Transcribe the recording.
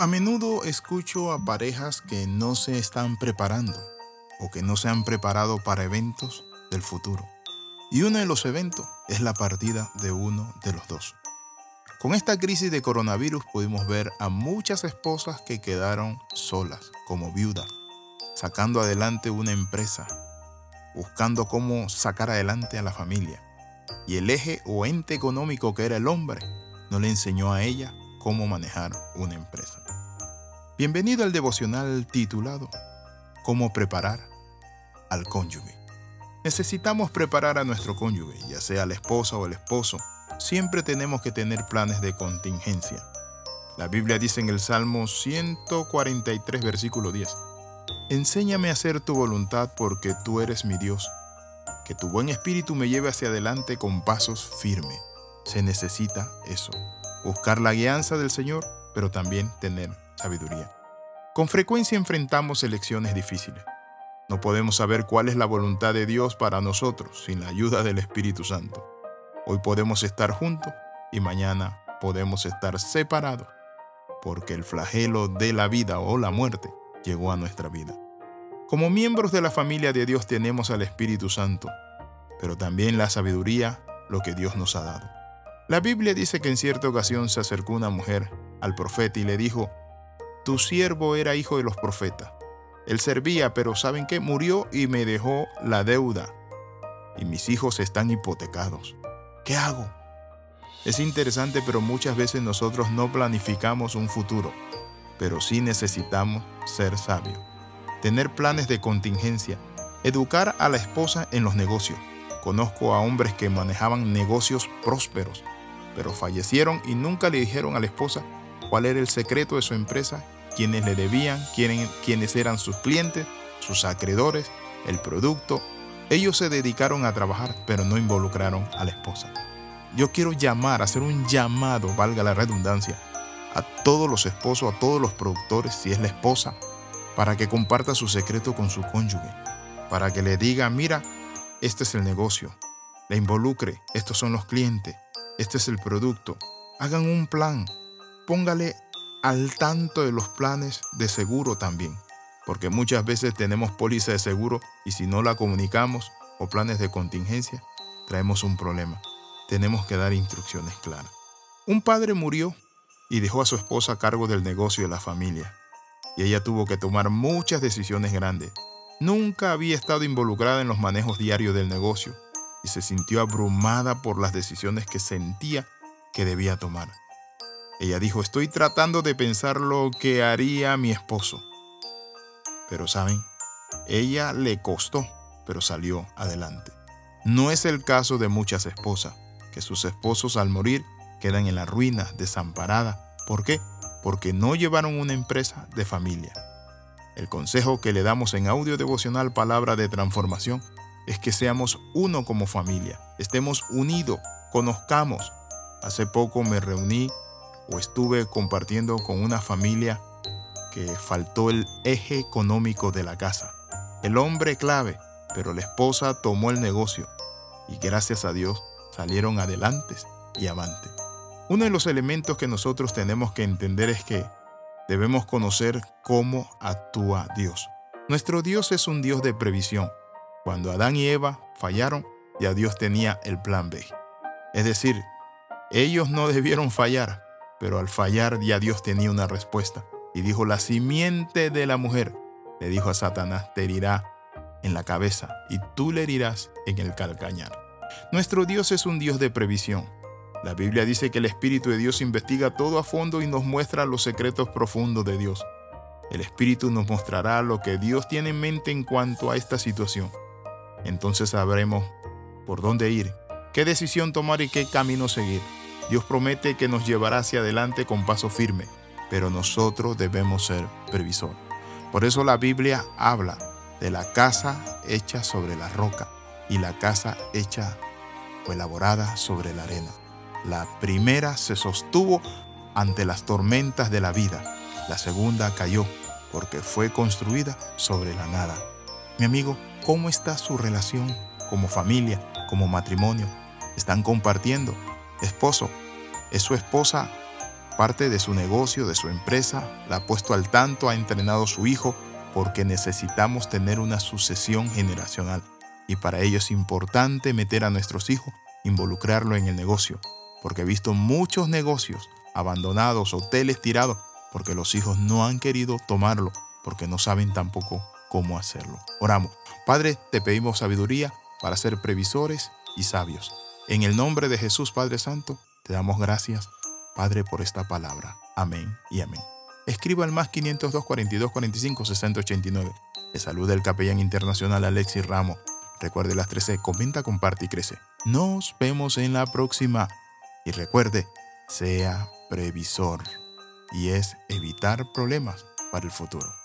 A menudo escucho a parejas que no se están preparando o que no se han preparado para eventos del futuro. Y uno de los eventos es la partida de uno de los dos. Con esta crisis de coronavirus pudimos ver a muchas esposas que quedaron solas, como viudas, sacando adelante una empresa, buscando cómo sacar adelante a la familia. Y el eje o ente económico que era el hombre no le enseñó a ella cómo manejar una empresa. Bienvenido al devocional titulado Cómo preparar al cónyuge. Necesitamos preparar a nuestro cónyuge, ya sea la esposa o el esposo. Siempre tenemos que tener planes de contingencia. La Biblia dice en el Salmo 143, versículo 10, Enséñame a hacer tu voluntad porque tú eres mi Dios. Que tu buen espíritu me lleve hacia adelante con pasos firmes. Se necesita eso. Buscar la guianza del Señor, pero también tener sabiduría. Con frecuencia enfrentamos elecciones difíciles. No podemos saber cuál es la voluntad de Dios para nosotros sin la ayuda del Espíritu Santo. Hoy podemos estar juntos y mañana podemos estar separados porque el flagelo de la vida o la muerte llegó a nuestra vida. Como miembros de la familia de Dios tenemos al Espíritu Santo, pero también la sabiduría, lo que Dios nos ha dado. La Biblia dice que en cierta ocasión se acercó una mujer al profeta y le dijo, Tu siervo era hijo de los profetas. Él servía, pero ¿saben qué? Murió y me dejó la deuda. Y mis hijos están hipotecados. ¿Qué hago? Es interesante, pero muchas veces nosotros no planificamos un futuro, pero sí necesitamos ser sabios, tener planes de contingencia, educar a la esposa en los negocios. Conozco a hombres que manejaban negocios prósperos, pero fallecieron y nunca le dijeron a la esposa cuál era el secreto de su empresa, quiénes le debían, quiénes eran sus clientes, sus acreedores, el producto. Ellos se dedicaron a trabajar, pero no involucraron a la esposa. Yo quiero llamar, hacer un llamado, valga la redundancia, a todos los esposos, a todos los productores, si es la esposa, para que comparta su secreto con su cónyuge, para que le diga, mira, este es el negocio, le involucre, estos son los clientes, este es el producto. Hagan un plan. Póngale al tanto de los planes de seguro también. Porque muchas veces tenemos póliza de seguro y si no la comunicamos o planes de contingencia, traemos un problema. Tenemos que dar instrucciones claras. Un padre murió y dejó a su esposa a cargo del negocio de la familia. Y ella tuvo que tomar muchas decisiones grandes. Nunca había estado involucrada en los manejos diarios del negocio y se sintió abrumada por las decisiones que sentía que debía tomar. Ella dijo, estoy tratando de pensar lo que haría mi esposo. Pero saben, ella le costó, pero salió adelante. No es el caso de muchas esposas, que sus esposos al morir quedan en la ruina, desamparada. ¿Por qué? Porque no llevaron una empresa de familia. El consejo que le damos en audio devocional Palabra de Transformación es que seamos uno como familia, estemos unidos, conozcamos. Hace poco me reuní o estuve compartiendo con una familia que faltó el eje económico de la casa. El hombre clave, pero la esposa tomó el negocio y gracias a Dios salieron adelante y avantes. Uno de los elementos que nosotros tenemos que entender es que debemos conocer cómo actúa Dios. Nuestro Dios es un Dios de previsión. Cuando Adán y Eva fallaron, ya Dios tenía el plan B. Es decir, ellos no debieron fallar, pero al fallar ya Dios tenía una respuesta. Y dijo, la simiente de la mujer, le dijo a Satanás, te herirá en la cabeza y tú le herirás en el calcañar. Nuestro Dios es un Dios de previsión. La Biblia dice que el Espíritu de Dios investiga todo a fondo y nos muestra los secretos profundos de Dios. El Espíritu nos mostrará lo que Dios tiene en mente en cuanto a esta situación entonces sabremos por dónde ir, qué decisión tomar y qué camino seguir. Dios promete que nos llevará hacia adelante con paso firme, pero nosotros debemos ser previsores. Por eso la Biblia habla de la casa hecha sobre la roca y la casa hecha o elaborada sobre la arena. La primera se sostuvo ante las tormentas de la vida, la segunda cayó porque fue construida sobre la nada. Mi amigo, ¿Cómo está su relación como familia, como matrimonio? ¿Están compartiendo? Esposo, ¿es su esposa parte de su negocio, de su empresa, la ha puesto al tanto, ha entrenado a su hijo, porque necesitamos tener una sucesión generacional. Y para ello es importante meter a nuestros hijos, involucrarlo en el negocio, porque he visto muchos negocios abandonados, hoteles tirados, porque los hijos no han querido tomarlo, porque no saben tampoco cómo hacerlo. Oramos. Padre, te pedimos sabiduría para ser previsores y sabios. En el nombre de Jesús, Padre Santo, te damos gracias, Padre, por esta palabra. Amén y amén. Escriba al más 502 42 45 60 89. Le saluda el capellán internacional Alexis Ramos. Recuerde las 13, comenta, comparte y crece. Nos vemos en la próxima. Y recuerde, sea previsor. Y es evitar problemas para el futuro.